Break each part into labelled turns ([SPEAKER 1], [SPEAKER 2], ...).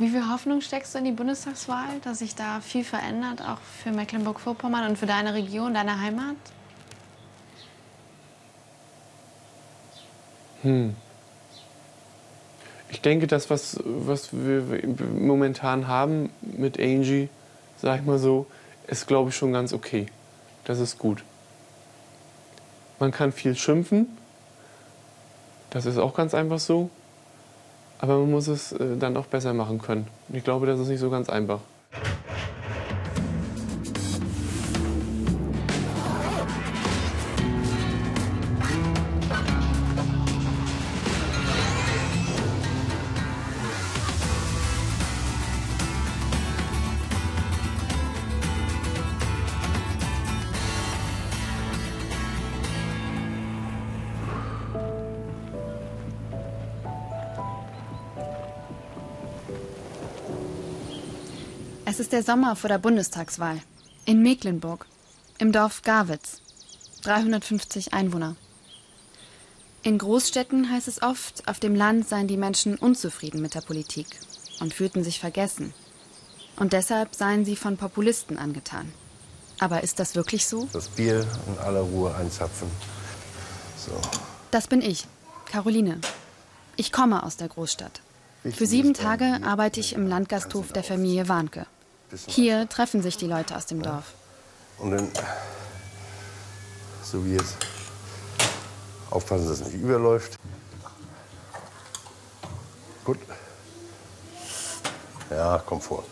[SPEAKER 1] Wie viel Hoffnung steckst du in die Bundestagswahl, dass sich da viel verändert, auch für Mecklenburg-Vorpommern und für deine Region, deine Heimat?
[SPEAKER 2] Hm. Ich denke, das, was, was wir momentan haben mit Angie, sag ich mal so, ist, glaube ich, schon ganz okay. Das ist gut. Man kann viel schimpfen. Das ist auch ganz einfach so. Aber man muss es äh, dann auch besser machen können. Ich glaube, das ist nicht so ganz einfach.
[SPEAKER 3] Es ist der Sommer vor der Bundestagswahl. In Mecklenburg. Im Dorf Garwitz. 350 Einwohner. In Großstädten heißt es oft, auf dem Land seien die Menschen unzufrieden mit der Politik und fühlten sich vergessen. Und deshalb seien sie von Populisten angetan. Aber ist das wirklich so?
[SPEAKER 4] Das Bier in aller Ruhe einzapfen. So.
[SPEAKER 3] Das bin ich, Caroline. Ich komme aus der Großstadt. Für sieben Tage arbeite ich im Landgasthof der Familie Warnke. Hier treffen sich die Leute aus dem Dorf.
[SPEAKER 4] Und dann, so wie jetzt, aufpassen, dass es nicht überläuft. Gut. Ja, komm vor.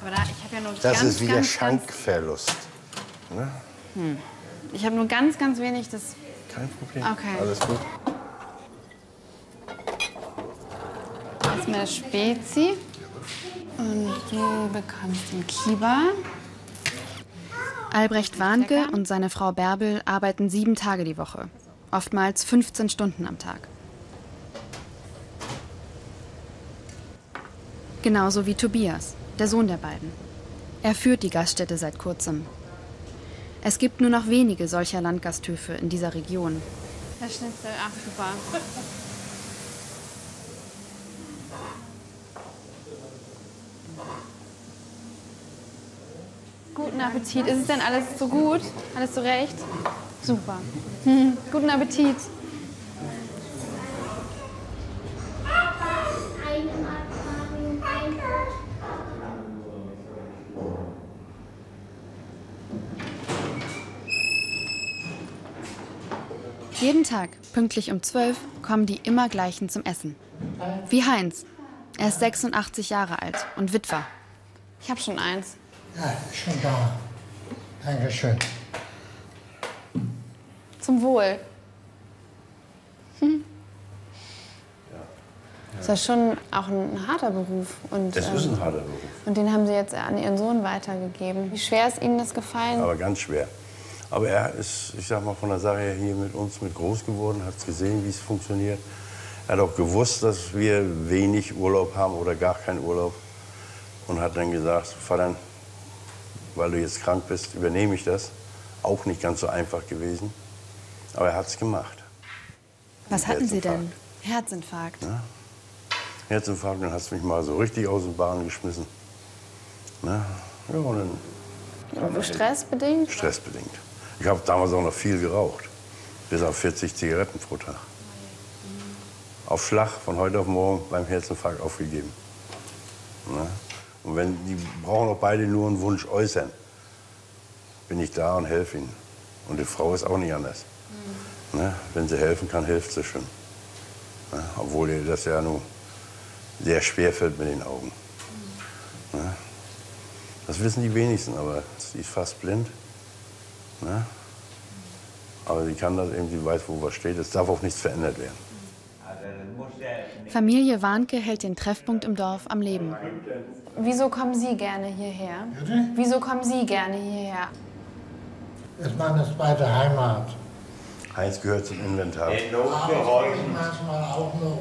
[SPEAKER 1] Aber da, ich habe ja nur
[SPEAKER 4] Das
[SPEAKER 1] ganz,
[SPEAKER 4] ist wieder
[SPEAKER 1] ganz,
[SPEAKER 4] Schankverlust. Ne?
[SPEAKER 1] Hm. Ich habe nur ganz, ganz wenig das.
[SPEAKER 4] Kein Problem.
[SPEAKER 1] Okay.
[SPEAKER 4] Alles gut.
[SPEAKER 1] Erstmal Spezi. Und du bekommst den Kieber.
[SPEAKER 3] Albrecht Warnke und seine Frau Bärbel arbeiten sieben Tage die Woche. Oftmals 15 Stunden am Tag. Genauso wie Tobias, der Sohn der beiden. Er führt die Gaststätte seit kurzem. Es gibt nur noch wenige solcher Landgasthöfe in dieser Region.
[SPEAKER 1] Der Schnitzel, ach super. Guten Appetit. Ist es denn alles so gut? Alles so recht? Super. Hm, guten Appetit.
[SPEAKER 3] Jeden Tag, pünktlich um 12, kommen die immer gleichen zum Essen. Wie Heinz. Er ist 86 Jahre alt und Witwer.
[SPEAKER 1] Ich habe schon eins.
[SPEAKER 5] Ja, schon da. Dankeschön.
[SPEAKER 1] Zum Wohl. Hm. Das ist ja schon auch ein harter Beruf. Und,
[SPEAKER 4] Es ist
[SPEAKER 1] ähm,
[SPEAKER 4] ein harter Beruf,
[SPEAKER 1] Und den haben Sie jetzt an Ihren Sohn weitergegeben. Wie schwer ist Ihnen das gefallen?
[SPEAKER 4] aber ganz schwer. Aber er ist, ich sag mal, von der Sache her hier mit uns mit groß geworden, hat gesehen, wie es funktioniert. Er hat auch gewusst, dass wir wenig Urlaub haben oder gar keinen Urlaub. Und hat dann gesagt, Vater, weil du jetzt krank bist, übernehme ich das. Auch nicht ganz so einfach gewesen. Aber er hat es gemacht.
[SPEAKER 3] Was hatten Sie denn?
[SPEAKER 1] Herzinfarkt.
[SPEAKER 4] Herzinfarkt, dann hast du mich mal so richtig aus den Bahnen geschmissen. Ne? Ja, und dann
[SPEAKER 1] Stressbedingt?
[SPEAKER 4] stressbedingt. Ich habe damals auch noch viel geraucht. Bis auf 40 Zigaretten pro Tag. Auf Schlag von heute auf morgen beim Herzinfarkt aufgegeben. Ne? Und wenn die brauchen auch beide nur einen Wunsch äußern, bin ich da und helfe ihnen. Und die Frau ist auch nicht anders. Ne? Wenn sie helfen kann, hilft sie schon. Ne? Obwohl ihr das ja nur sehr schwer fällt mit den Augen. Ne? Das wissen die wenigsten, aber sie ist fast blind. Ne? Aber sie kann das eben, sie weiß, wo was steht. Es darf auch nichts verändert werden.
[SPEAKER 3] Familie Warnke hält den Treffpunkt im Dorf am Leben.
[SPEAKER 1] Wieso kommen Sie gerne hierher? Wieso kommen Sie gerne hierher?
[SPEAKER 5] Das ist meine zweite Heimat.
[SPEAKER 4] Heinz gehört zum Inventar.
[SPEAKER 5] Aber ich manchmal auch noch.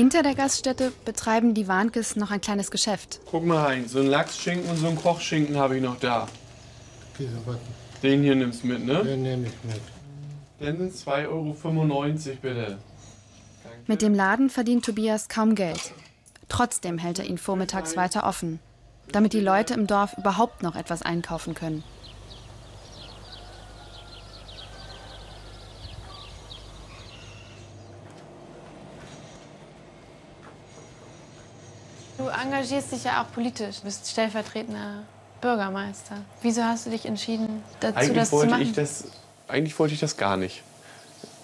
[SPEAKER 3] Hinter der Gaststätte betreiben die Warnkes noch ein kleines Geschäft.
[SPEAKER 2] Guck mal, Heinz, so ein Lachsschinken und so ein Kochschinken habe ich noch da. Den hier nimmst du mit, ne?
[SPEAKER 5] Den nehme ich mit.
[SPEAKER 2] Dann sind 2,95 Euro bitte.
[SPEAKER 3] Mit dem Laden verdient Tobias kaum Geld. Trotzdem hält er ihn vormittags weiter offen, damit die Leute im Dorf überhaupt noch etwas einkaufen können.
[SPEAKER 1] Du engagierst dich ja auch politisch, bist stellvertretender Bürgermeister. Wieso hast du dich entschieden, dazu
[SPEAKER 2] Eigentlich
[SPEAKER 1] das zu
[SPEAKER 2] wollte,
[SPEAKER 1] machen?
[SPEAKER 2] ich das, eigentlich wollte ich das gar nicht.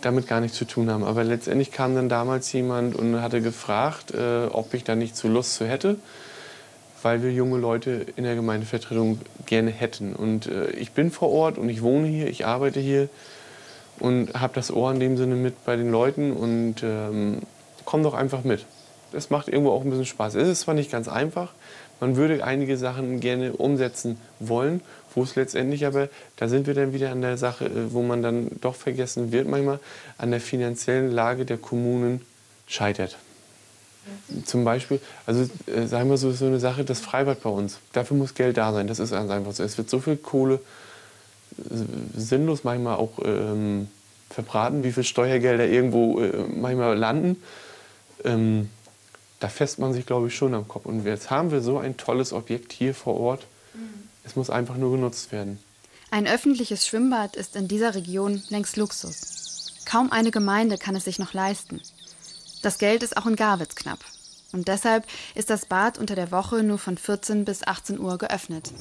[SPEAKER 2] Damit gar nichts zu tun haben. Aber letztendlich kam dann damals jemand und hatte gefragt, äh, ob ich da nicht so Lust zu hätte, weil wir junge Leute in der Gemeindevertretung gerne hätten. Und äh, ich bin vor Ort und ich wohne hier, ich arbeite hier und habe das Ohr in dem Sinne mit bei den Leuten und ähm, komm doch einfach mit. Es macht irgendwo auch ein bisschen Spaß. Es ist zwar nicht ganz einfach, man würde einige Sachen gerne umsetzen wollen, wo es letztendlich aber, da sind wir dann wieder an der Sache, äh, wo man dann doch vergessen wird manchmal, an der finanziellen Lage der Kommunen scheitert. Zum Beispiel, also äh, sagen wir so, so eine Sache, das Freibad bei uns, dafür muss Geld da sein, das ist ganz einfach so. Es wird so viel Kohle äh, sinnlos manchmal auch ähm, verbraten, wie viel Steuergelder irgendwo äh, manchmal landen. Ähm, da fässt man sich, glaube ich, schon am Kopf. Und jetzt haben wir so ein tolles Objekt hier vor Ort. Es muss einfach nur genutzt werden.
[SPEAKER 3] Ein öffentliches Schwimmbad ist in dieser Region längst Luxus. Kaum eine Gemeinde kann es sich noch leisten. Das Geld ist auch in Garwitz knapp. Und deshalb ist das Bad unter der Woche nur von 14 bis 18 Uhr geöffnet.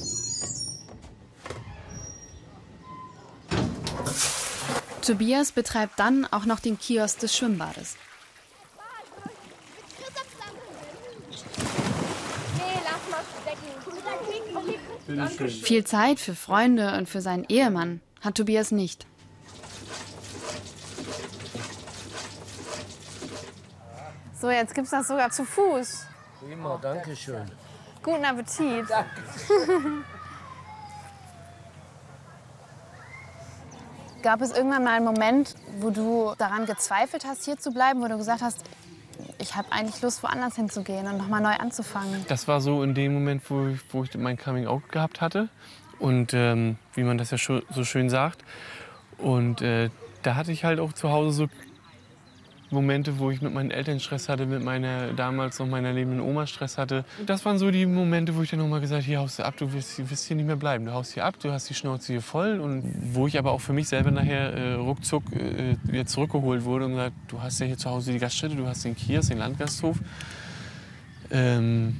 [SPEAKER 3] Tobias betreibt dann auch noch den Kiosk des Schwimmbades. Viel Zeit für Freunde und für seinen Ehemann hat Tobias nicht.
[SPEAKER 1] So, jetzt gibt's das sogar zu Fuß.
[SPEAKER 6] Prima, danke schön.
[SPEAKER 1] Guten Appetit. Gab es irgendwann mal einen Moment, wo du daran gezweifelt hast, hier zu bleiben, wo du gesagt hast, ich habe eigentlich Lust, woanders hinzugehen und nochmal neu anzufangen?
[SPEAKER 2] Das war so in dem Moment, wo ich, wo ich mein Coming Out gehabt hatte. Und ähm, wie man das ja so schön sagt. Und äh, da hatte ich halt auch zu Hause so Momente, wo ich mit meinen Eltern Stress hatte, mit meiner damals noch meiner lebenden Oma Stress hatte. Das waren so die Momente, wo ich dann nochmal gesagt habe, hier haust du ab, du wirst, wirst hier nicht mehr bleiben. Du haust hier ab, du hast die Schnauze hier voll. Und wo ich aber auch für mich selber nachher äh, ruckzuck äh, wieder zurückgeholt wurde und gesagt, du hast ja hier zu Hause die Gaststätte, du hast den Kiosk, den Landgasthof. Ähm,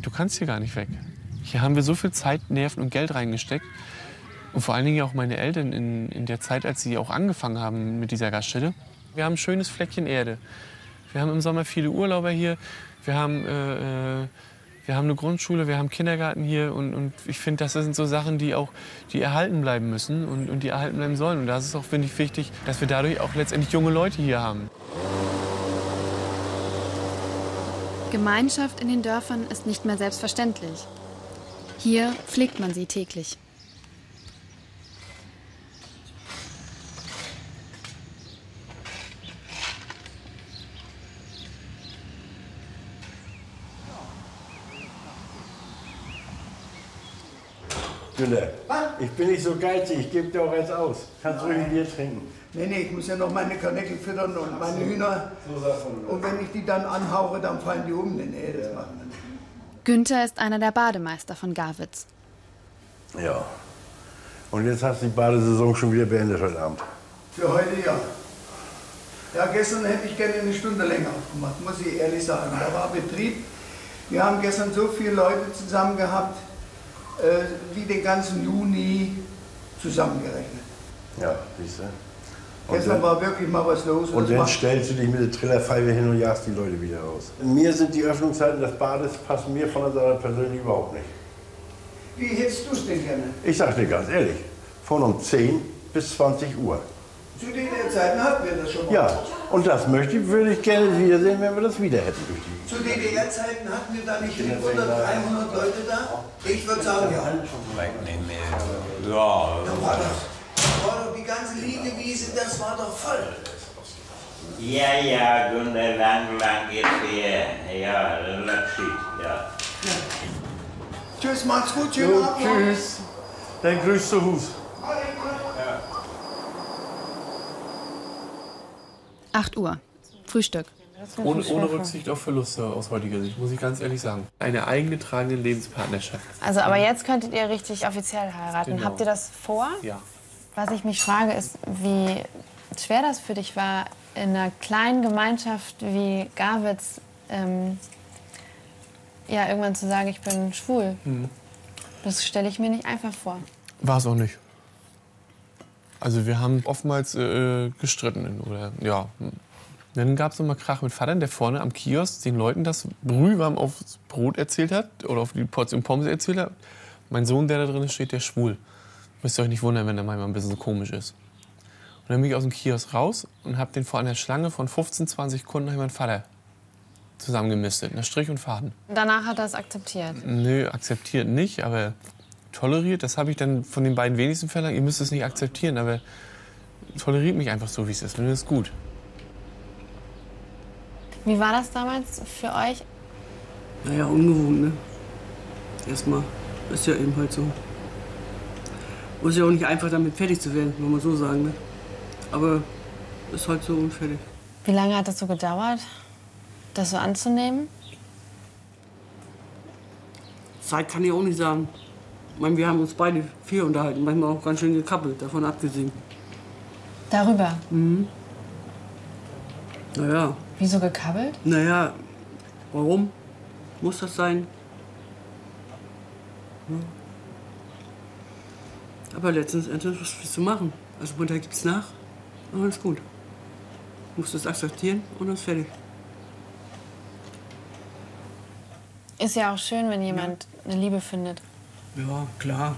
[SPEAKER 2] du kannst hier gar nicht weg. Hier haben wir so viel Zeit, Nerven und Geld reingesteckt. Und vor allen Dingen auch meine Eltern in, in der Zeit, als sie auch angefangen haben mit dieser Gaststätte. Wir haben ein schönes Fleckchen Erde. Wir haben im Sommer viele Urlauber hier. Wir haben, äh, äh, wir haben eine Grundschule, wir haben Kindergarten hier. Und, und ich finde, das sind so Sachen, die auch die erhalten bleiben müssen und, und die erhalten bleiben sollen. Und da ist es auch, finde ich, wichtig, dass wir dadurch auch letztendlich junge Leute hier haben.
[SPEAKER 3] Gemeinschaft in den Dörfern ist nicht mehr selbstverständlich. Hier pflegt man sie täglich.
[SPEAKER 4] Gülle, ich bin nicht so geizig, ich gebe dir auch eins aus. Kannst ruhig ein Bier trinken.
[SPEAKER 7] Nee, nee, ich muss ja noch meine Karnickel füttern und meine Hühner. Und wenn ich die dann anhauche, dann fallen die um. Nee, nee, das machen wir nicht.
[SPEAKER 3] Günther ist einer der Bademeister von Garwitz.
[SPEAKER 4] Ja. Und jetzt hast du die Badesaison schon wieder beendet heute Abend.
[SPEAKER 7] Für heute ja. Ja, gestern hätte ich gerne eine Stunde länger aufgemacht, muss ich ehrlich sagen. Da war Betrieb. Wir haben gestern so viele Leute zusammen gehabt, äh, wie den ganzen Juni zusammengerechnet.
[SPEAKER 4] Ja, siehst du. Und
[SPEAKER 7] Gestern
[SPEAKER 4] dann,
[SPEAKER 7] war wirklich mal was los.
[SPEAKER 4] und
[SPEAKER 7] das
[SPEAKER 4] dann
[SPEAKER 7] macht-
[SPEAKER 4] stellst du dich mit der Trillerpfeife hin und jagst die Leute wieder raus. Mir sind die Öffnungszeiten des Bades passen mir von der Seite persönlich überhaupt nicht.
[SPEAKER 7] Wie hättest du es denn gerne?
[SPEAKER 4] Ich sag dir ganz ehrlich, von um 10 bis 20 Uhr.
[SPEAKER 7] Zu den Zeiten hatten wir das schon mal.
[SPEAKER 4] Ja, und das möchte ich, würde ich gerne wiedersehen, wenn wir das wieder hätten. durch die-
[SPEAKER 7] Zu DDR-Zeiten hatten wir da nicht 400, 300 Leute da? Ich würde sagen, ja.
[SPEAKER 6] Ja,
[SPEAKER 7] Dann war das. Da war doch die ganze Liegewiese, das war doch voll.
[SPEAKER 6] Ja, ja, Gunde, lang, lang geht's her. Ja, let's see, ja.
[SPEAKER 7] Tschüss, macht's gut, schönen Abend.
[SPEAKER 2] Tschüss. Dann grüß zu Hus.
[SPEAKER 3] 8 Uhr. Frühstück.
[SPEAKER 2] Ohne, ohne Rücksicht auf Verluste aus heutiger Sicht, muss ich ganz ehrlich sagen. Eine eingetragene Lebenspartnerschaft.
[SPEAKER 1] Also, aber jetzt könntet ihr richtig offiziell heiraten.
[SPEAKER 2] Genau.
[SPEAKER 1] Habt ihr das vor?
[SPEAKER 2] Ja.
[SPEAKER 1] Was ich mich frage, ist, wie schwer das für dich war, in einer kleinen Gemeinschaft wie Garwitz ähm, ja, irgendwann zu sagen, ich bin schwul.
[SPEAKER 2] Mhm.
[SPEAKER 1] Das stelle ich mir nicht einfach vor.
[SPEAKER 2] War es auch nicht. Also wir haben oftmals äh, gestritten. Oder, ja. Dann gab es mal Krach mit Vater, der vorne am Kiosk den Leuten das brühwarm aufs Brot erzählt hat oder auf die Portion Pommes erzählt hat. Mein Sohn, der da drin steht, der ist schwul. Müsst ihr euch nicht wundern, wenn der manchmal ein bisschen komisch ist. Und dann bin ich aus dem Kiosk raus und habe den vor einer Schlange von 15, 20 Kunden hab ich meinen Vater zusammengemistet. Nach Strich und Faden.
[SPEAKER 1] Danach hat er es akzeptiert.
[SPEAKER 2] Nö, akzeptiert nicht, aber toleriert, das habe ich dann von den beiden wenigsten verlangt. Ihr müsst es nicht akzeptieren, aber toleriert mich einfach so, wie es ist. Und das ist gut.
[SPEAKER 1] Wie war das damals für euch?
[SPEAKER 8] Naja, ungewohnt, ne? Erstmal. Ist ja eben halt so. Ist ja auch nicht einfach, damit fertig zu werden, muss man so sagen, ne? Aber ist halt so unfertig.
[SPEAKER 1] Wie lange hat das so gedauert, das so anzunehmen?
[SPEAKER 8] Zeit kann ich auch nicht sagen. Meine, wir haben uns beide viel unterhalten, manchmal auch ganz schön gekappelt, davon abgesehen.
[SPEAKER 1] Darüber.
[SPEAKER 8] Mhm. Naja,
[SPEAKER 1] Wieso gekabbelt?
[SPEAKER 8] naja, warum muss das sein? Ja. Aber letztens Endes, was willst du machen? Also Mutter gibt's nach, und alles gut. Du musst es akzeptieren und dann ist fertig.
[SPEAKER 1] Ist ja auch schön, wenn jemand eine Liebe findet.
[SPEAKER 8] Ja, klar.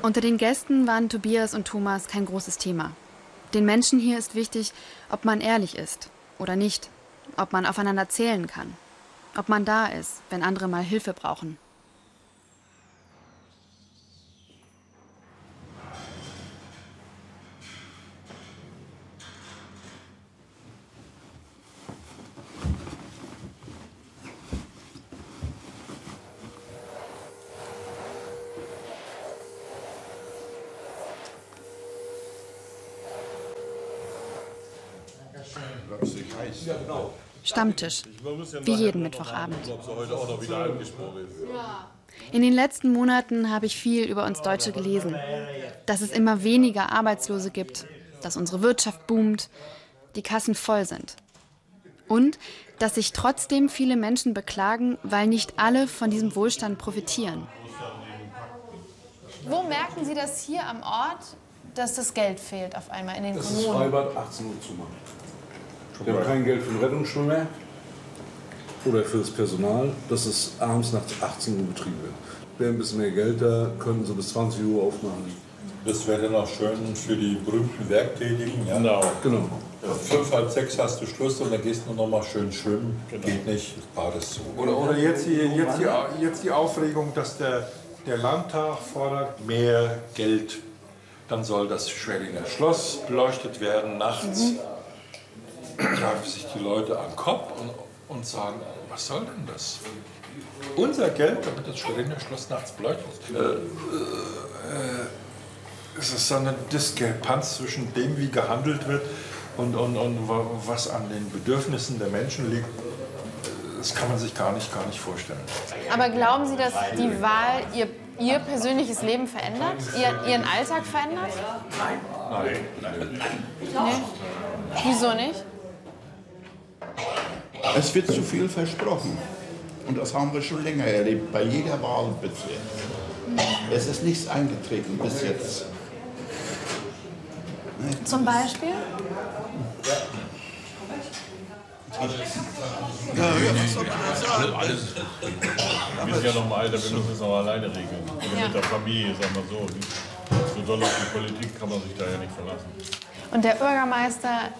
[SPEAKER 3] Unter den Gästen waren Tobias und Thomas kein großes Thema. Den Menschen hier ist wichtig, ob man ehrlich ist oder nicht, ob man aufeinander zählen kann, ob man da ist, wenn andere mal Hilfe brauchen. Stammtisch, wie jeden Mittwochabend. In den letzten Monaten habe ich viel über uns Deutsche gelesen. Dass es immer weniger Arbeitslose gibt, dass unsere Wirtschaft boomt, die Kassen voll sind. Und dass sich trotzdem viele Menschen beklagen, weil nicht alle von diesem Wohlstand profitieren.
[SPEAKER 1] Wo merken Sie das hier am Ort, dass das Geld fehlt auf einmal in den
[SPEAKER 9] Das ist
[SPEAKER 1] Kommunen?
[SPEAKER 9] Freibad 18 Uhr zu machen. Wir haben kein Geld für den Rettungsschwimmer oder für das Personal, dass es abends nach 18 Uhr betrieben wird. Wäre ein bisschen mehr Geld da, könnten sie bis 20 Uhr aufmachen.
[SPEAKER 10] Das wäre dann auch schön für die berühmten Werktätigen. Ja?
[SPEAKER 9] Genau. genau.
[SPEAKER 10] Ja, fünf, halb sechs hast du Schluss und dann gehst du noch mal schön schwimmen. Geht nicht, das Bad ist zu.
[SPEAKER 11] Oder, oder jetzt, die, jetzt, die, jetzt die Aufregung, dass der, der Landtag fordert mehr Geld.
[SPEAKER 10] Dann soll das Schwellinger Schloss beleuchtet werden nachts. Greifen sich die Leute an den Kopf und, und sagen, was soll denn das? Unser Geld, damit das Schwellinger Schloss nachts beleuchtet ist. Äh, äh, es ist so eine Diskrepanz zwischen dem, wie gehandelt wird und, und, und wa- was an den Bedürfnissen der Menschen liegt. Das kann man sich gar nicht, gar nicht vorstellen.
[SPEAKER 1] Aber glauben Sie, dass die Wahl Ihr, Ihr persönliches Leben verändert? Ihr, Ihren Alltag verändert?
[SPEAKER 10] Nein.
[SPEAKER 1] Nee. Wieso nicht?
[SPEAKER 12] Es wird zu viel versprochen. Und das haben wir schon länger erlebt, bei jeder Wahl bisher. Es ist nichts eingetreten bis jetzt.
[SPEAKER 1] Zum Beispiel?
[SPEAKER 12] Ja, ja, was soll man da sagen?
[SPEAKER 13] Alles, wir sind ja noch im Alter, wir müssen es noch alleine regeln. Oder
[SPEAKER 1] Ja.
[SPEAKER 13] mit der Familie, sagen wir so. So doll auf die Politik kann man sich da ja nicht verlassen.
[SPEAKER 1] Und der Bürgermeister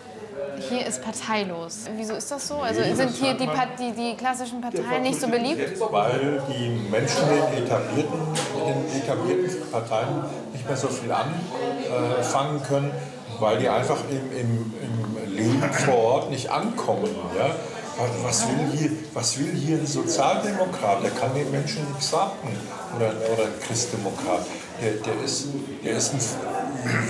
[SPEAKER 1] hier ist parteilos. Wieso ist das so? Also sind hier die, die, die klassischen Parteien nicht so beliebt?
[SPEAKER 10] Weil die Menschen in den etablierten, den etablierten Parteien nicht
[SPEAKER 11] mehr so viel anfangen können, weil die einfach im, im, im Leben vor Ort nicht ankommen. Ja? Was will, hier, was will hier ein Sozialdemokrat? Der kann den Menschen nichts sagen. Oder, oder ein Christdemokrat. Der, der, ist, der ist ein,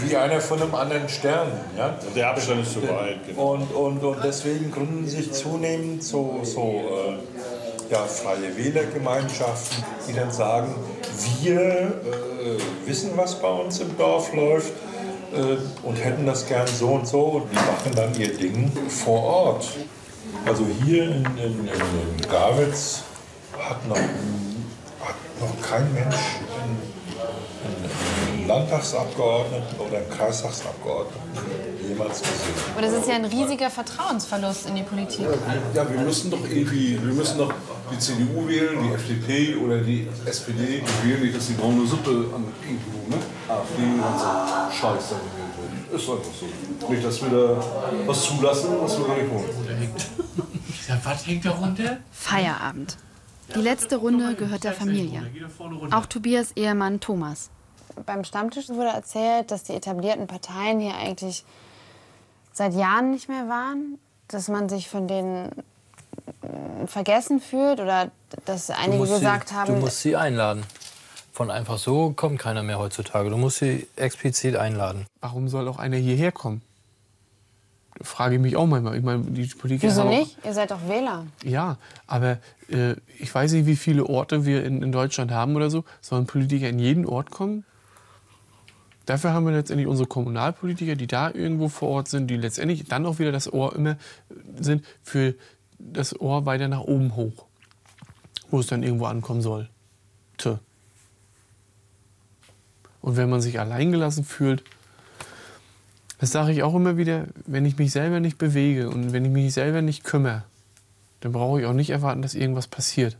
[SPEAKER 11] wie einer von einem anderen Stern. Ja?
[SPEAKER 13] Der Abstand ist zu weit. Genau.
[SPEAKER 11] Und, und, und deswegen gründen sich zunehmend so, so äh, ja, freie Wählergemeinschaften, die dann sagen, wir äh, wissen, was bei uns im Dorf läuft äh, und hätten das gern so und so und die machen dann ihr Ding vor Ort. Also hier in, in, in Gawitz hat noch, hat noch kein Mensch Landtagsabgeordneten oder einen Kreistagsabgeordneten jemals gesehen.
[SPEAKER 1] Aber das ist ja ein riesiger Vertrauensverlust in die Politik.
[SPEAKER 9] Ja, wir müssen doch irgendwie, wir müssen doch die CDU wählen, die FDP oder die SPD. Die wählen nicht, dass die braune Suppe an irgendwo, ne? AfD und so Scheiß da gewählt wird. Ist einfach so. Nicht, dass wir da was zulassen, was wir gar nicht wollen.
[SPEAKER 14] Ja, was hängt da runter?
[SPEAKER 3] Feierabend. Die letzte Runde gehört der Familie. Auch Tobias Ehemann Thomas.
[SPEAKER 1] Beim Stammtisch wurde erzählt, dass die etablierten Parteien hier eigentlich seit Jahren nicht mehr waren, dass man sich von denen äh, vergessen fühlt oder dass einige gesagt
[SPEAKER 15] sie,
[SPEAKER 1] haben,
[SPEAKER 15] Du musst sie einladen. Von einfach so kommt keiner mehr heutzutage. Du musst sie explizit einladen.
[SPEAKER 2] Warum soll auch einer hierher kommen? Frage ich mich auch manchmal. Ich meine, die Politiker
[SPEAKER 1] wieso nicht? Ihr seid doch Wähler.
[SPEAKER 2] Ja, aber äh, ich weiß nicht, wie viele Orte wir in, in Deutschland haben oder so. Sollen Politiker in jeden Ort kommen? Dafür haben wir letztendlich unsere Kommunalpolitiker, die da irgendwo vor Ort sind, die letztendlich dann auch wieder das Ohr immer sind für das Ohr weiter nach oben hoch, wo es dann irgendwo ankommen soll. Tö. Und wenn man sich alleingelassen fühlt, das sage ich auch immer wieder, wenn ich mich selber nicht bewege und wenn ich mich selber nicht kümmere, dann brauche ich auch nicht erwarten, dass irgendwas passiert.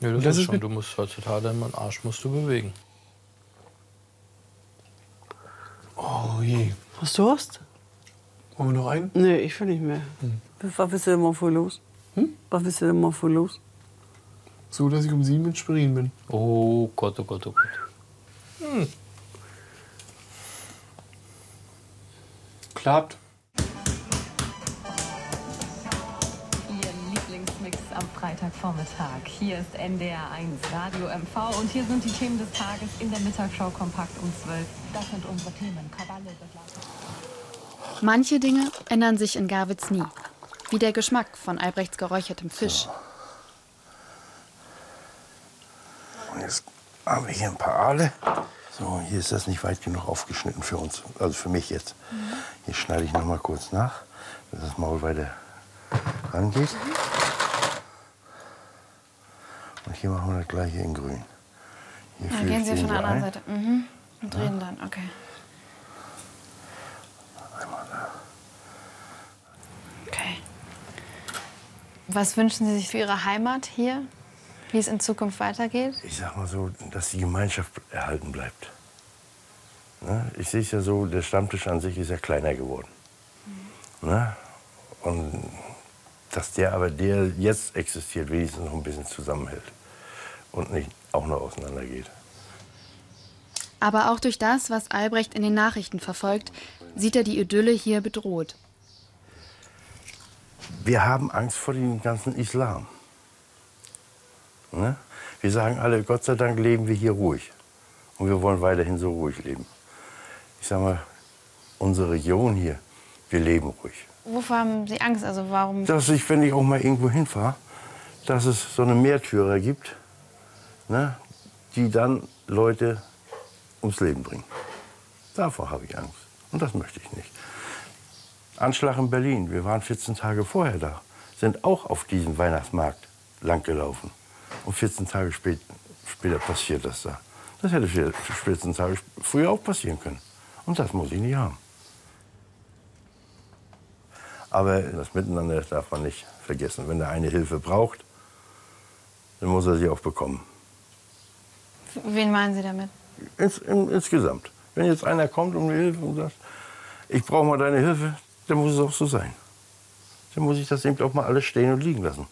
[SPEAKER 15] Ja, das,
[SPEAKER 2] das
[SPEAKER 15] ist schon. Du musst heutzutage deinen Arsch musst du bewegen.
[SPEAKER 2] Oh je.
[SPEAKER 8] Hast du Durst?
[SPEAKER 2] Wollen wir noch einen?
[SPEAKER 8] Nee, ich will nicht mehr. Was bist du denn mal für los? Was bist du denn mal für los?
[SPEAKER 2] So, dass ich um sieben in Schwerin bin.
[SPEAKER 15] Oh Gott, oh Gott, oh Gott.
[SPEAKER 2] Hm. Klappt.
[SPEAKER 16] Freitagvormittag. Hier ist NDR 1 Radio MV und hier sind die Themen des Tages in der Mittagsschau kompakt um 12. Das sind unsere Themen. Krawalle, Begleitung.
[SPEAKER 3] Manche Dinge ändern sich in Garwitz nie. Wie der Geschmack von Albrechts geräuchertem Fisch.
[SPEAKER 4] Und jetzt haben wir hier ein paar Aale. So, hier ist das nicht weit genug aufgeschnitten für uns, also für mich jetzt. Hier schneide ich noch mal kurz nach, dass das Maul weiter rangeht. Und hier machen wir das gleiche in grün. Hier
[SPEAKER 1] Dann gehen Sie von der anderen. Seite. Mhm. Und drehen dann, okay. Okay. Was wünschen Sie sich für Ihre Heimat hier? Wie es in Zukunft weitergeht?
[SPEAKER 4] Ich sag mal so, dass die Gemeinschaft erhalten bleibt. Ne? Ich sehe es ja so, der Stammtisch an sich ist ja kleiner geworden. Ne? Und dass der aber, der jetzt existiert, wenigstens noch ein bisschen zusammenhält. Und nicht auch noch auseinandergeht.
[SPEAKER 3] Aber auch durch das, was Albrecht in den Nachrichten verfolgt, sieht er die Idylle hier bedroht.
[SPEAKER 4] Wir haben Angst vor dem ganzen Islam. Ne? Wir sagen alle, Gott sei Dank leben wir hier ruhig. Und wir wollen weiterhin so ruhig leben. Ich sag mal, unsere Region hier, wir leben ruhig.
[SPEAKER 1] Wovor haben Sie Angst? Also warum?
[SPEAKER 4] Dass ich, wenn ich auch mal irgendwo hinfahre, dass es so eine Märtyrer gibt, ne, die dann Leute ums Leben bringen. Davor habe ich Angst. Und das möchte ich nicht. Anschlag in Berlin. Wir waren 14 Tage vorher da. Sind auch auf diesem Weihnachtsmarkt langgelaufen. Und 14 Tage spät, später passiert das da. Das hätte 14 Tage früher auch passieren können. Und das muss ich nicht haben. Aber das Miteinander darf man nicht vergessen. Wenn der eine Hilfe braucht, dann muss er sie auch bekommen.
[SPEAKER 1] Wen meinen Sie damit?
[SPEAKER 4] Ins, in, insgesamt. Wenn jetzt einer kommt und mir hilft und sagt, ich brauche mal deine Hilfe, dann muss es auch so sein. Dann muss ich das eben auch mal alles stehen und liegen lassen.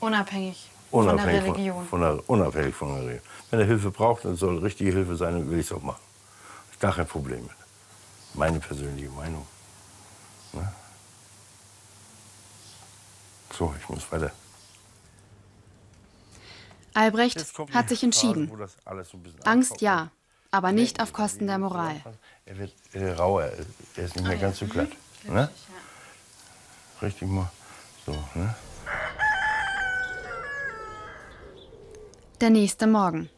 [SPEAKER 1] Unabhängig
[SPEAKER 4] Unabhängig von,
[SPEAKER 1] Religion.
[SPEAKER 4] von der, unabhängig von der Religion. Wenn er Hilfe braucht, dann soll richtige Hilfe sein, dann will ich es auch machen. Gar kein Problem mit. Meine persönliche Meinung. Ne? So, ich muss weiter.
[SPEAKER 3] Albrecht hat sich entschieden.
[SPEAKER 4] wo das alles so ein bisschen
[SPEAKER 3] Angst ja, aber nicht auf Kosten der Moral.
[SPEAKER 4] Er wird äh, rauer, er ist nicht mehr ganz so glatt. Ne? Richtig mal so, ne?
[SPEAKER 3] Der nächste Morgen.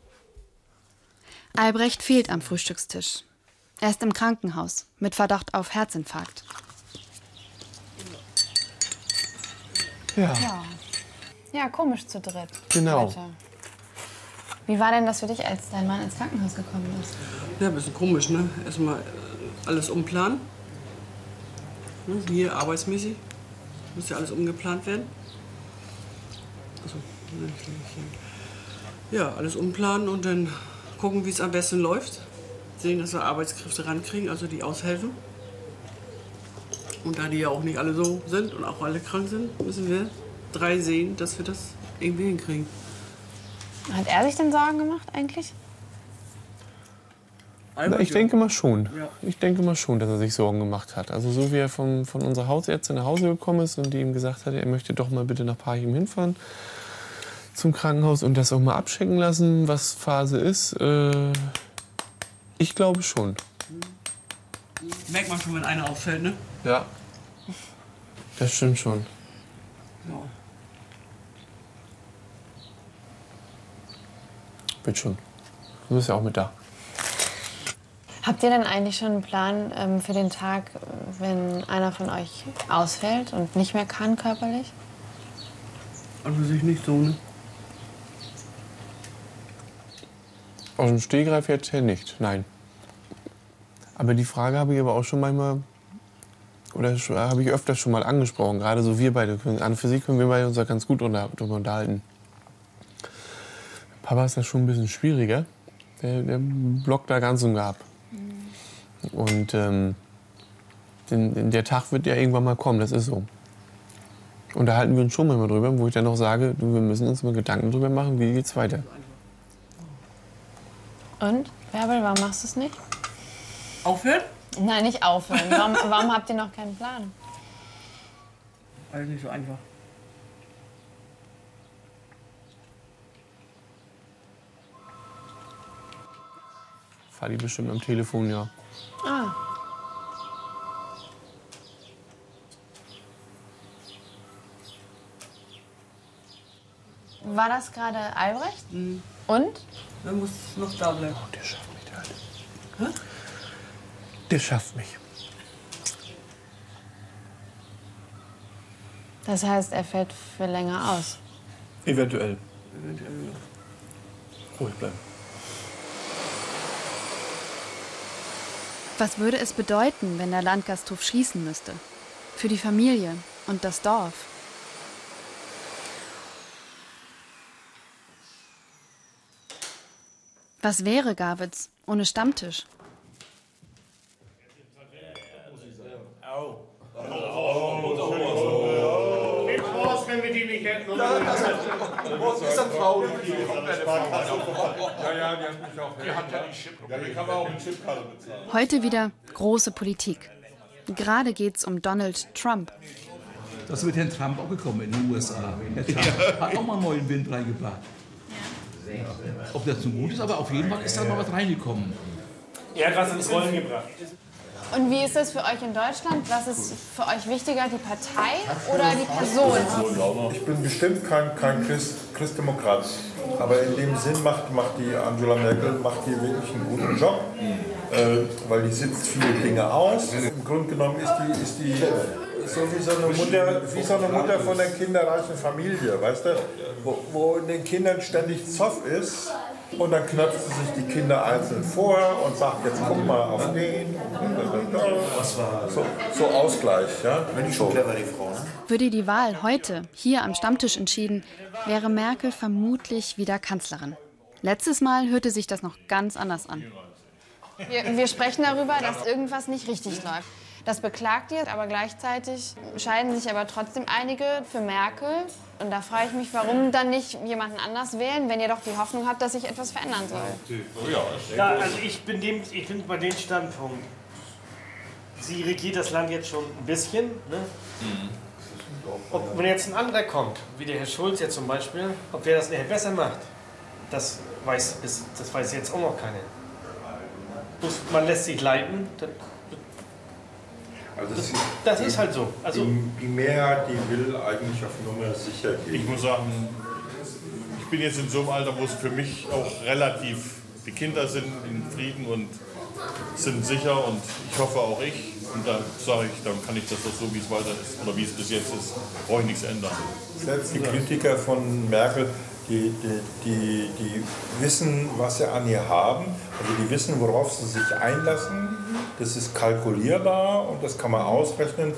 [SPEAKER 3] Albrecht fehlt am Frühstückstisch. Er ist im Krankenhaus mit Verdacht auf Herzinfarkt.
[SPEAKER 2] Ja.
[SPEAKER 1] Ja. Ja, komisch zu dritt.
[SPEAKER 2] Genau.
[SPEAKER 1] Heute. Wie war denn das für dich, als dein Mann ins Krankenhaus gekommen ist?
[SPEAKER 8] Ja, ein bisschen komisch, ne? Erstmal äh, alles umplanen. Ne? Hier arbeitsmäßig. Muss ja alles umgeplant werden. Also, ne, ja, alles umplanen und dann gucken, wie es am besten läuft. Sehen, dass wir Arbeitskräfte rankriegen, also die aushelfen. Und da die ja auch nicht alle so sind und auch alle krank sind, müssen wir drei sehen, dass wir das irgendwie hinkriegen.
[SPEAKER 1] Hat er sich denn Sorgen gemacht eigentlich?
[SPEAKER 2] Na, ich denke mal schon.
[SPEAKER 8] Ja.
[SPEAKER 2] Ich denke mal schon, dass er sich Sorgen gemacht hat. Also so wie er vom, von unserer Hausärztin nach Hause gekommen ist und die ihm gesagt hat, er möchte doch mal bitte nach Parchim hinfahren zum Krankenhaus und das auch mal abchecken lassen, was Phase ist. Äh, ich glaube schon.
[SPEAKER 8] Merkt man schon, wenn einer auffällt, ne?
[SPEAKER 2] Ja. Das stimmt schon.
[SPEAKER 8] Ja.
[SPEAKER 2] Wird schon. Du bist ja auch mit da.
[SPEAKER 1] Habt ihr denn eigentlich schon einen Plan ähm, für den Tag, wenn einer von euch ausfällt und nicht mehr kann körperlich?
[SPEAKER 8] Also sich nicht so, ne?
[SPEAKER 2] Aus dem Stehgreif jetzt her nicht, nein. Aber die Frage habe ich aber auch schon manchmal, oder habe ich öfters schon mal angesprochen. Gerade so wir beide, können, an für sich können wir beide uns da ganz gut unter, drüber unterhalten. Papa ist das schon ein bisschen schwieriger. Der, der blockt da ganz und gar ab. Und ähm, den, der Tag wird ja irgendwann mal kommen, das ist so. Und da halten wir uns schon manchmal drüber, wo ich dann noch sage, du, wir müssen uns mal Gedanken drüber machen, wie geht's weiter.
[SPEAKER 1] Und, Bärbel, warum machst du es nicht?
[SPEAKER 8] Aufhören?
[SPEAKER 1] Nein, nicht aufhören. Warum, warum habt ihr noch keinen Plan?
[SPEAKER 8] Alles nicht so einfach.
[SPEAKER 2] Fahr die bestimmt am Telefon, ja.
[SPEAKER 1] Ah. War das gerade Albrecht? Und?
[SPEAKER 8] Er muss noch da bleiben.
[SPEAKER 2] Oh, der schafft mich, der Alte. Der schafft mich.
[SPEAKER 1] Das heißt, er fällt für länger aus.
[SPEAKER 2] Eventuell. Ruhig bleiben.
[SPEAKER 3] Was würde es bedeuten, wenn der Landgasthof schließen müsste? Für die Familie und das Dorf? Was wäre Gawitz ohne Stammtisch?
[SPEAKER 14] Nichts raus, wenn nicht hätten.
[SPEAKER 10] Ist das traurig? Ja, ja, die hat mich auch.
[SPEAKER 14] Die hat ja die Chip.
[SPEAKER 10] Ja, kann man auch mit Chipkarte bezahlen.
[SPEAKER 3] Heute wieder große Politik. Gerade geht's um Donald Trump.
[SPEAKER 17] Das wird Herrn Trump auch gekommen in den USA. Herr Trump hat auch mal neuen Wind reingebracht. Ob das nun gut ist, aber auf jeden Fall ist da mal was reingekommen.
[SPEAKER 14] Er hat was ins Rollen gebracht.
[SPEAKER 1] Und wie ist das für euch in Deutschland? Was ist für euch wichtiger, die Partei oder die Person?
[SPEAKER 11] Ich bin bestimmt kein, kein Christ, Christdemokrat. Aber in dem Sinn macht, macht die Angela Merkel macht die wirklich einen guten Job. Äh, weil die sitzt viele Dinge aus. Im Grunde genommen ist die, ist die so wie so, eine Mutter, wie so eine Mutter von einer kinderreichen Familie, weißt du? Wo, wo in den Kindern ständig Zoff ist. Und dann knöpft sie sich die Kinder einzeln vor und sagt, jetzt guck mal auf den. So, so Ausgleich, ja? Wenn die schon clever, die Frau, ne?
[SPEAKER 3] Würde die Wahl heute hier am Stammtisch entschieden, wäre Merkel vermutlich wieder Kanzlerin. Letztes Mal hörte sich das noch ganz anders an.
[SPEAKER 1] Wir, wir sprechen darüber, dass irgendwas nicht richtig läuft. Das beklagt ihr, aber gleichzeitig scheiden sich aber trotzdem einige für Merkel. Und da frage ich mich, warum dann nicht jemanden anders wählen, wenn ihr doch die Hoffnung habt, dass sich etwas verändern soll.
[SPEAKER 14] Ja, also ich bin, dem, ich bin bei dem Standpunkt. Sie regiert das Land jetzt schon ein bisschen. Ne? Ob, wenn jetzt ein anderer kommt, wie der Herr Schulz jetzt zum Beispiel, ob der das nachher besser macht, das weiß, das weiß jetzt auch noch keiner. Man lässt sich leiten. Das,
[SPEAKER 11] Also
[SPEAKER 14] das, das ist halt so. Also,
[SPEAKER 11] die, die Mehrheit, die will eigentlich auf Nummer sicher gehen.
[SPEAKER 13] Ich muss sagen, ich bin jetzt in so einem Alter, wo es für mich auch relativ, die Kinder sind in Frieden und sind sicher und ich hoffe auch ich. Und da sage ich, dann kann ich das doch so, wie es weiter ist oder wie es bis jetzt ist, brauche ich nichts ändern.
[SPEAKER 11] Selbst die Kritiker von Merkel, die, die, die, die wissen, was sie an ihr haben. Also die wissen, worauf sie sich einlassen. Das ist kalkulierbar und das kann man ausrechnen.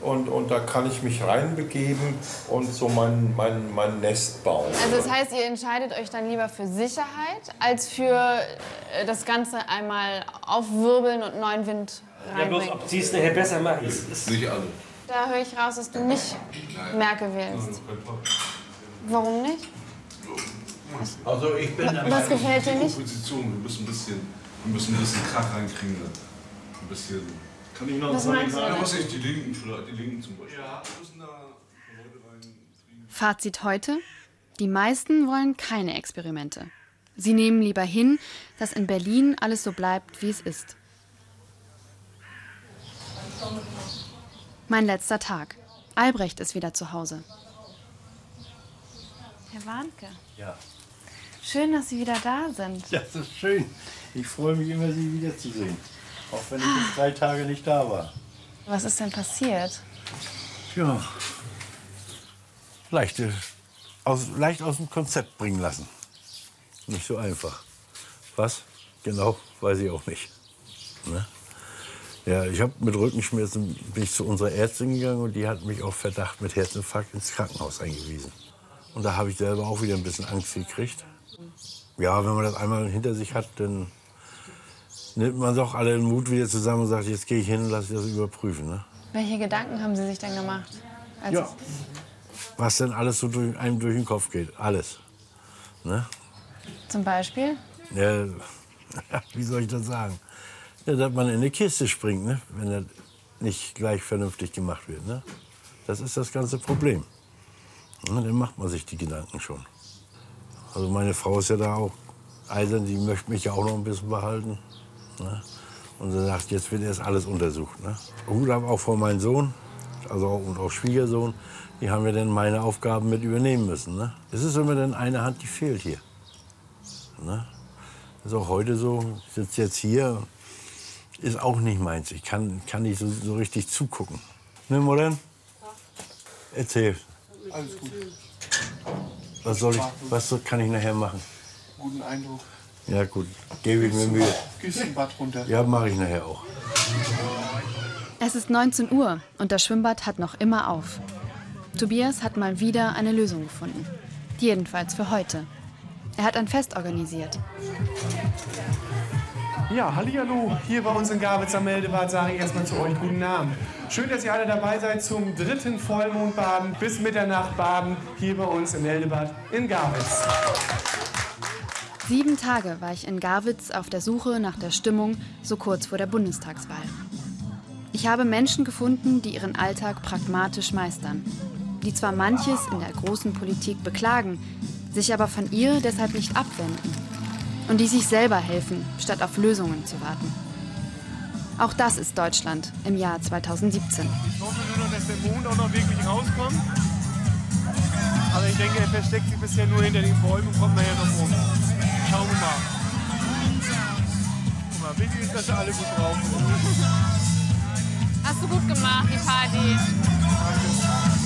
[SPEAKER 11] Und, und da kann ich mich reinbegeben und so mein, mein, mein Nest bauen.
[SPEAKER 1] Also das heißt, ihr entscheidet euch dann lieber für Sicherheit, als für äh, das Ganze einmal aufwirbeln und neuen Wind
[SPEAKER 14] ja, bloß
[SPEAKER 1] reinbringen.
[SPEAKER 14] ob sie es nachher besser macht, ist, ist
[SPEAKER 9] Nicht alle.
[SPEAKER 1] Da höre ich raus, dass du nicht Merkel wählst. Warum nicht?
[SPEAKER 9] Also ich bin
[SPEAKER 1] Was- was gefällt dir nicht?
[SPEAKER 9] Opposition, wir müssen ein bisschen, wir müssen ein bisschen Krach reinkriegen. ne? Ein bisschen.
[SPEAKER 13] Kann ich noch
[SPEAKER 1] Was du
[SPEAKER 9] Ja, was ich, die Linken vielleicht, die Linken zum Beispiel. Ja, müssen da
[SPEAKER 3] Fazit heute: Die meisten wollen keine Experimente. Sie nehmen lieber hin, dass in Berlin alles so bleibt, wie es ist. Mein letzter Tag. Albrecht ist wieder zu Hause.
[SPEAKER 1] Herr Warnke,
[SPEAKER 4] Ja.
[SPEAKER 1] Schön, dass Sie wieder da sind.
[SPEAKER 4] ja, das ist schön. Ich freue mich immer, Sie wiederzusehen. Auch wenn ich jetzt drei Tage nicht da war.
[SPEAKER 1] Was ist denn passiert?
[SPEAKER 4] Ja. Leicht, aus, leicht aus dem Konzept bringen lassen. Nicht so einfach. Was? Genau, weiß ich auch nicht. Ne? Ja, ich habe mit Rückenschmerzen bin ich zu unserer Ärztin gegangen und die hat mich auf Verdacht mit Herzinfarkt ins Krankenhaus eingewiesen. Und da habe ich selber auch wieder ein bisschen Angst gekriegt. Ja, wenn man das einmal hinter sich hat, dann nimmt man doch alle den Mut wieder zusammen und sagt, jetzt gehe ich hin und lasse das überprüfen. Ne?
[SPEAKER 1] Welche Gedanken haben Sie sich denn gemacht?
[SPEAKER 4] Ja. Was denn alles so durch, einem durch den Kopf geht. Alles. Ne?
[SPEAKER 1] Zum Beispiel?
[SPEAKER 4] Ja, wie soll ich das sagen? Ja, dass man in eine Kiste springt, ne? wenn das nicht gleich vernünftig gemacht wird. Ne? Das ist das ganze Problem. Und dann macht man sich die Gedanken schon. Also meine Frau ist ja da auch eisern, die möchte mich ja auch noch ein bisschen behalten. Ne? Und sie sagt, jetzt wird erst alles untersucht. Ne? Hut ab auch vor meinem Sohn, also auch, und auch Schwiegersohn, die haben ja dann meine Aufgaben mit übernehmen müssen. Ne? Es ist immer dann eine Hand, die fehlt hier. Ne? Das ist auch heute so, ich sitze jetzt hier, ist auch nicht meins. Ich kann, kann nicht so, so richtig zugucken. Ne, Modern? Erzähl.
[SPEAKER 8] Alles gut.
[SPEAKER 4] Was soll ich, was kann ich nachher machen?
[SPEAKER 8] Guten Eindruck.
[SPEAKER 4] Ja gut, gebe ich mir Mühe.
[SPEAKER 8] Küstenbad runter.
[SPEAKER 4] Ja, mache ich nachher auch.
[SPEAKER 3] Es ist 19 Uhr und das Schwimmbad hat noch immer auf. Tobias hat mal wieder eine Lösung gefunden. Jedenfalls für heute. Er hat ein Fest organisiert.
[SPEAKER 2] Ja, hallihallo, hier bei uns in Gabitz am Meldebad sage ich erstmal zu euch guten Abend. Schön, dass ihr alle dabei seid zum dritten Vollmondbaden bis Mitternacht baden hier bei uns im Meldebad in Gabitz.
[SPEAKER 3] Sieben Tage war ich in Garwitz auf der Suche nach der Stimmung so kurz vor der Bundestagswahl. Ich habe Menschen gefunden, die ihren Alltag pragmatisch meistern, die zwar manches in der großen Politik beklagen, sich aber von ihr deshalb nicht abwenden und die sich selber helfen, statt auf Lösungen zu warten. Auch das ist Deutschland im Jahr 2017.
[SPEAKER 2] Ich hoffe nur noch, dass der Mond auch noch wirklich rauskommt. Aber ich denke, er versteckt sich bisher nur hinter den Bäumen und kommt nachher noch rum. Schauen wir mal. Guck mal, wichtig ist, dass wir alle gut drauf sind.
[SPEAKER 1] Hast du gut gemacht, die Party.
[SPEAKER 2] Danke.